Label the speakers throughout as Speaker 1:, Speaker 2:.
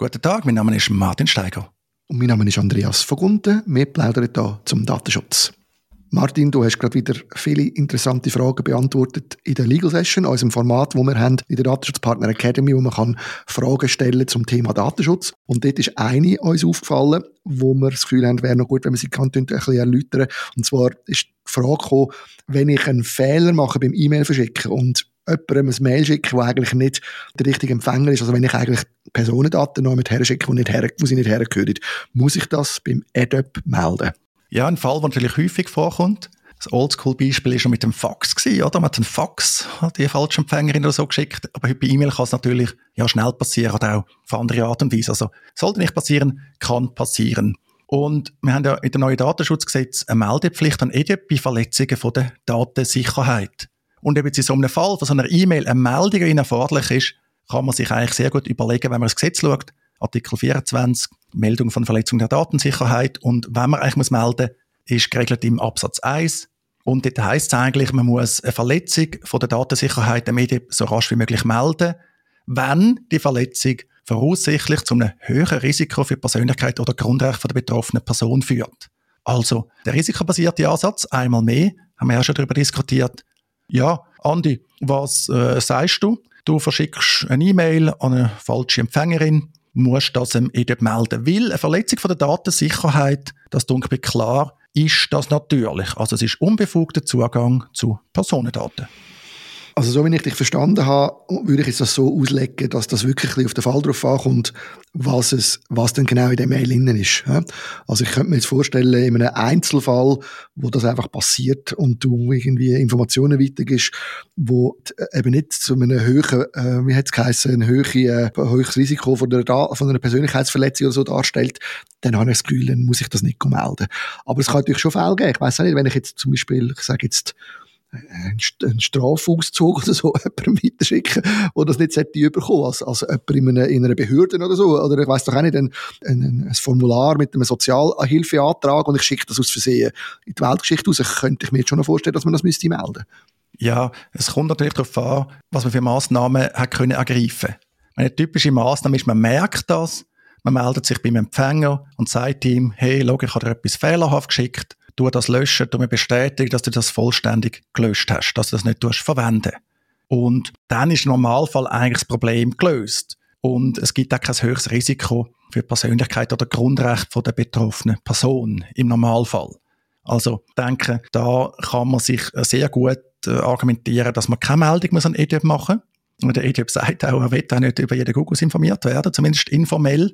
Speaker 1: Guten Tag, mein Name ist Martin Steiger.
Speaker 2: Und mein Name ist Andreas Vogunten. Wir plaudern hier zum Datenschutz. Martin, du hast gerade wieder viele interessante Fragen beantwortet in der Legal Session, unserem Format, wo wir haben in der Datenschutzpartner Academy, wo man kann Fragen stellen zum Thema Datenschutz. Und dort ist eine uns aufgefallen, wo wir das Gefühl haben, wäre noch gut, wenn wir sie kann, ein bisschen erläutern. Und zwar ist die Frage gekommen, wenn ich einen Fehler mache beim E-Mail verschicken und jemandem ein Mail schicke, wo eigentlich nicht der richtige Empfänger ist, also wenn ich eigentlich Personendaten noch mit herschicke, wo, nicht her, wo sie nicht hergehören, muss ich das beim ADOP melden?
Speaker 1: Ja, ein Fall, der natürlich häufig vorkommt. Das Oldschool-Beispiel war schon mit dem Fax, oder? Man hat einen Fax an die falsche Empfängerin oder so geschickt. Aber heute bei E-Mail kann es natürlich ja, schnell passieren, oder auch auf andere Art und Weise. Also, sollte nicht passieren, kann passieren. Und wir haben ja mit dem neuen Datenschutzgesetz eine Meldepflicht an EDIP bei Verletzungen von der Datensicherheit. Und eben in so einem Fall von so einer E-Mail eine Meldung erforderlich ist, kann man sich eigentlich sehr gut überlegen, wenn man das Gesetz schaut, Artikel 24, Meldung von Verletzung der Datensicherheit. Und wenn man eigentlich muss melden ist geregelt im Absatz 1. Und dort heisst es eigentlich, man muss eine Verletzung von der Datensicherheit der Medien so rasch wie möglich melden, wenn die Verletzung voraussichtlich zu einem höheren Risiko für die Persönlichkeit oder Grundrechte der betroffenen Person führt. Also, der risikobasierte Ansatz, einmal mehr, haben wir ja schon darüber diskutiert. Ja, Andi, was äh, sagst du? Du verschickst eine E-Mail an eine falsche Empfängerin musst das dem EDIP melden. Weil eine Verletzung von der Datensicherheit, das dunkel klar, ist das natürlich. Also es ist unbefugter Zugang zu Personendaten.
Speaker 2: Also so wie ich dich verstanden habe, würde ich das so auslegen, dass das wirklich auf den Fall drauf ankommt, was es, was denn genau in der Mail innen ist. Also ich könnte mir jetzt vorstellen, in einem Einzelfall, wo das einfach passiert und du irgendwie Informationen weitergibst, wo eben nicht zu einem höheren, äh, wie hat es geheißen, ein höheres, äh, höheres Risiko von, der, von einer Persönlichkeitsverletzung oder so darstellt, dann habe ich das Gefühl, dann muss ich das nicht melden. Aber es kann natürlich schon Fälle geben. Ich weiß nicht, wenn ich jetzt zum Beispiel, ich sage jetzt, einen Strafauszug oder so jemandem weiterschicken, der das nicht sollte überkommen, als, als jemand in einer, in einer Behörde oder so, oder ich weiss doch auch nicht, ein, ein, ein Formular mit einem Sozialhilfeantrag und ich schicke das aus Versehen in die Weltgeschichte raus, könnte ich mir jetzt schon noch vorstellen, dass man das müsste melden.
Speaker 1: Ja, es kommt natürlich darauf an, was man für Massnahmen hat können ergreifen. Eine typische Massnahme ist, man merkt das, man meldet sich beim Empfänger und sagt ihm, hey, schau, ich habe dir etwas fehlerhaft geschickt, du das löschen, du mir bestätigen, dass du das vollständig gelöscht hast, dass du das nicht verwenden Und dann ist im Normalfall eigentlich das Problem gelöst. Und es gibt auch kein höheres Risiko für die Persönlichkeit oder Grundrecht der betroffenen Person im Normalfall. Also denke, da kann man sich sehr gut äh, argumentieren, dass man keine Meldung muss an EDIP machen muss. Und der EDIP sagt auch, er will auch nicht über jeden Google informiert werden, zumindest informell.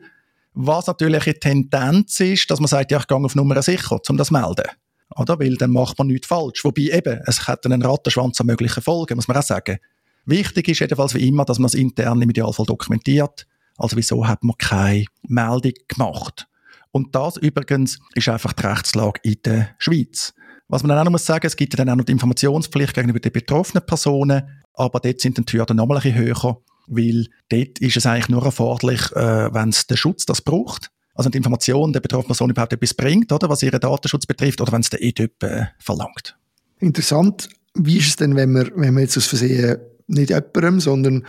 Speaker 1: Was natürlich eine Tendenz ist, dass man sagt, ja, ich gehe auf Nummer sicher, um das zu melden. Oder? Weil dann macht man nichts falsch. Wobei eben, es hat einen Rattenschwanz an möglichen Folgen, muss man auch sagen. Wichtig ist jedenfalls wie immer, dass man es intern im Idealfall dokumentiert. Also wieso hat man keine Meldung gemacht? Und das übrigens ist einfach die Rechtslage in der Schweiz. Was man dann auch noch muss sagen, es gibt dann auch noch die Informationspflicht gegenüber den betroffenen Personen, aber dort sind dann die Hürden nochmal ein bisschen höher weil dort ist es eigentlich nur erforderlich, äh, wenn es der Schutz das braucht, also die Information der betroffenen Person überhaupt etwas bringt, oder, was ihren Datenschutz betrifft, oder wenn es der EDIP äh, verlangt.
Speaker 2: Interessant. Wie ist es denn, wenn man, wenn man jetzt aus Versehen nicht jemandem, sondern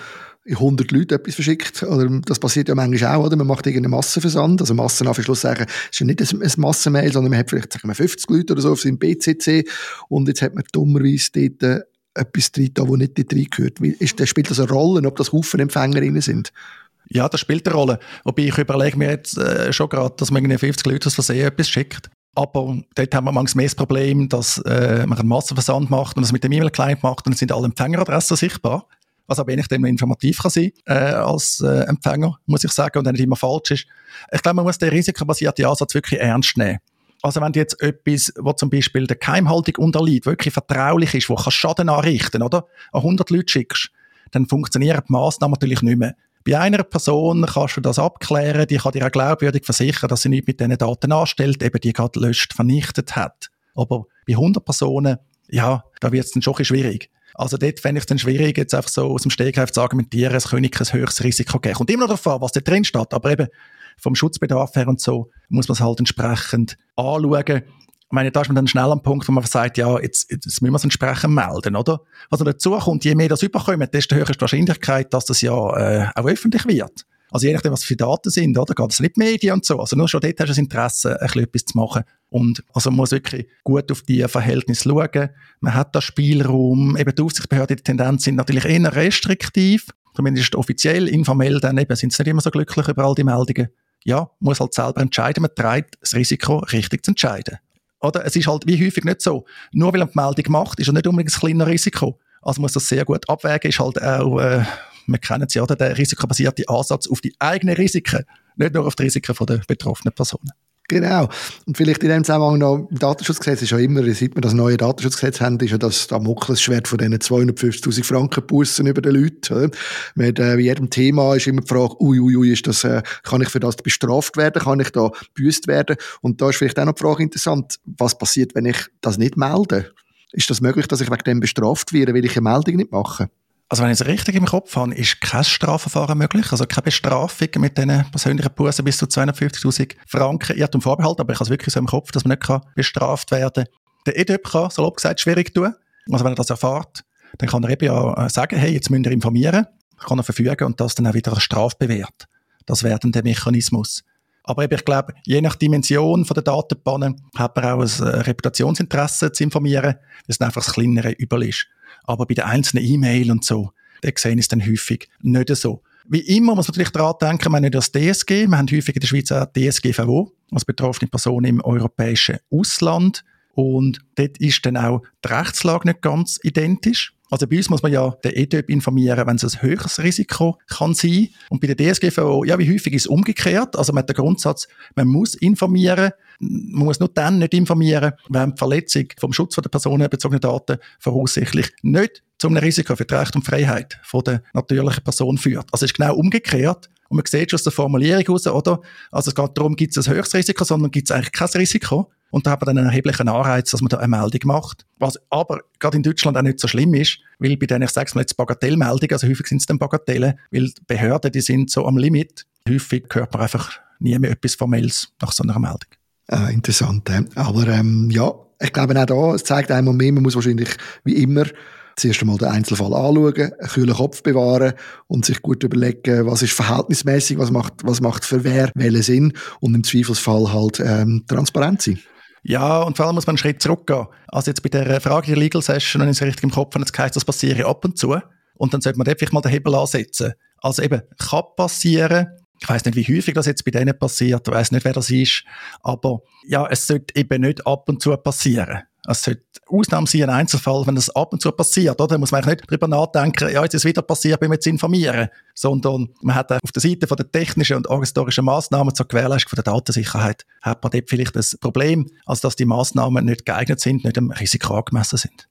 Speaker 2: 100 Leute etwas verschickt, oder das passiert ja manchmal auch, oder? Man macht irgendeinen Massenversand, also Massen auf Schluss sagen, ist ja nicht ein, ein Massenmail, sondern man hat vielleicht, sagen wir, 50 Leute oder so auf seinem BCC und jetzt hat man dummerweise dort äh, etwas drin, das nicht dort reingehört? Ist, spielt das eine Rolle, ob das Haufen Empfängerinnen sind?
Speaker 1: Ja, das spielt eine Rolle. Wobei ich überlege mir jetzt äh, schon gerade, dass man irgendwie 50 Leute aus Versehen etwas schickt. Aber dort haben wir manchmal mehr das Problem, dass äh, man einen Massenversand macht und das mit dem E-Mail-Client macht und dann sind alle Empfängeradressen sichtbar. Was aber eigentlich dem informativ kann sein äh, als äh, Empfänger, muss ich sagen, und dann nicht immer falsch ist. Ich glaube, man muss den risikobasierten Ansatz wirklich ernst nehmen. Also wenn du jetzt etwas, wo zum Beispiel der Keimhaltung unterliegt, wirklich vertraulich ist, wo kannst Schaden anrichten, oder? An 100 Leute schickst, dann funktionieren die Massnahmen natürlich nicht mehr. Bei einer Person kannst du das abklären, die kann dir auch glaubwürdig versichern, dass sie nichts mit diesen Daten anstellt, eben die gerade löscht, vernichtet hat. Aber bei 100 Personen, ja, da wird es dann schon schwierig. Also dort fände ich es dann schwierig, jetzt einfach so aus dem Stegreif zu argumentieren, es könnte kein höheres Risiko geben. Kommt immer noch darauf was da drin steht. Aber eben, vom Schutzbedarf her und so, muss man es halt entsprechend anschauen. Ich meine, da ist man dann schnell am Punkt, wo man sagt, ja, jetzt, jetzt müssen wir es entsprechend melden, oder? Also dazu kommt, je mehr das überkommt, desto höher ist die Wahrscheinlichkeit, dass das ja äh, auch öffentlich wird. Also je nachdem, was für Daten sind, oder? Geht es nicht Medien und so. Also nur schon dort hast du das Interesse, ein bisschen etwas zu machen. Und also man muss wirklich gut auf die Verhältnisse schauen. Man hat da Spielraum. Eben die Aufsichtsbehörden, die Tendenz sind natürlich eher restriktiv. Zumindest offiziell, informell dann eben sind sie nicht immer so glücklich über all die Meldungen. Ja, muss halt selber entscheiden. Man trägt das Risiko, richtig zu entscheiden. Oder? Es ist halt wie häufig nicht so. Nur weil man die Meldung macht, ist er nicht unbedingt ein kleines Risiko. Also muss das sehr gut abwägen. Ist halt auch, äh, wir kennen ja, oder? der risikobasierte Ansatz auf die eigenen Risiken, nicht nur auf die Risiken der betroffenen Personen.
Speaker 2: Genau. Und vielleicht in dem Zusammenhang noch, im Datenschutzgesetz ist ja immer, seit wir das neue Datenschutzgesetz haben, ist ja das Damoklesschwert von diesen 250.000 Franken Bussen über den Leuten. Mit äh, jedem Thema ist immer die Frage, ui, ui, ui, ist das, äh, kann ich für das bestraft werden? Kann ich da büßt werden? Und da ist vielleicht auch noch die Frage interessant, was passiert, wenn ich das nicht melde? Ist das möglich, dass ich wegen dem bestraft werde, weil ich eine Meldung nicht mache?
Speaker 1: Also wenn ich es richtig im Kopf habe, ist kein Strafverfahren möglich, also keine Bestrafung mit diesen persönlichen Bussen bis zu 250'000 Franken. Irrtum Vorbehalt, aber ich habe es wirklich so im Kopf, dass man nicht bestraft werden kann. Der EDÖP kann, salopp gesagt, schwierig tun. Also wenn er das erfahrt, dann kann er eben ja äh, sagen, hey, jetzt müsst ihr informieren, kann er verfügen und das dann auch wieder als Straf bewährt. Das wäre dann der Mechanismus. Aber eben, ich glaube, je nach Dimension der Datenbannen hat man auch ein äh, Reputationsinteresse zu informieren, weil es einfach das kleinere Übel ist. Aber bei den einzelnen E-Mail und so, da sehen es dann häufig nicht so. Wie immer muss man natürlich daran denken, wir haben nicht das DSG, wir haben häufig in der Schweiz auch DSGVO, als betroffene Person im europäischen Ausland. Und dort ist dann auch die Rechtslage nicht ganz identisch. Also bei uns muss man ja den EDÖP informieren, wenn es ein höheres Risiko kann sein. Und bei der DSGVO, ja, wie häufig ist es umgekehrt? Also man hat den Grundsatz, man muss informieren, man muss nur dann nicht informieren, wenn die Verletzung vom Schutz der personenbezogenen Daten voraussichtlich nicht zu einem Risiko für die Recht und Freiheit von der natürlichen Person führt. Also es ist genau umgekehrt. Und man sieht schon aus der Formulierung heraus, oder? Also es geht darum, gibt es ein höheres Risiko, sondern gibt es eigentlich kein Risiko. Und da hat man dann einen erheblichen Anreiz, dass man da eine Meldung macht. Was aber gerade in Deutschland auch nicht so schlimm ist, weil bei denen, ich sage mal jetzt Bagatellmeldungen, also häufig sind es dann Bagatellen, weil die Behörden, die sind so am Limit. Häufig hört man einfach nie mehr etwas Formelles nach so einer Meldung.
Speaker 2: Ah, interessant. Aber ähm, ja, ich glaube auch da, es zeigt einmal mehr, man muss wahrscheinlich wie immer zuerst einmal den Einzelfall anschauen, einen kühlen Kopf bewahren und sich gut überlegen, was ist verhältnismäßig, was macht, was macht für wer welchen Sinn und im Zweifelsfall halt ähm, transparent sein.
Speaker 1: Ja, und vor allem muss man einen Schritt zurückgehen. Also jetzt bei der Frage der Legal Session, wenn ich es richtig im Kopf habe, jetzt heisst, das passiert ab und zu. Und dann sollte man dort vielleicht mal den Hebel ansetzen. Also eben, kann passieren, ich weiß nicht, wie häufig das jetzt bei denen passiert, ich weiß nicht, wer das ist, aber ja, es sollte eben nicht ab und zu passieren. Es sollte Ausnahme sein, ein Einzelfall, wenn das ab und zu passiert, oder? Da muss man eigentlich nicht drüber nachdenken, ja, jetzt ist es wieder passiert, bin jetzt informieren. Sondern man hat auf der Seite von der technischen und organisatorischen Maßnahmen zur Gewährleistung von der Datensicherheit, hat man dort vielleicht das Problem, also dass die Maßnahmen nicht geeignet sind, nicht dem Risiko angemessen sind.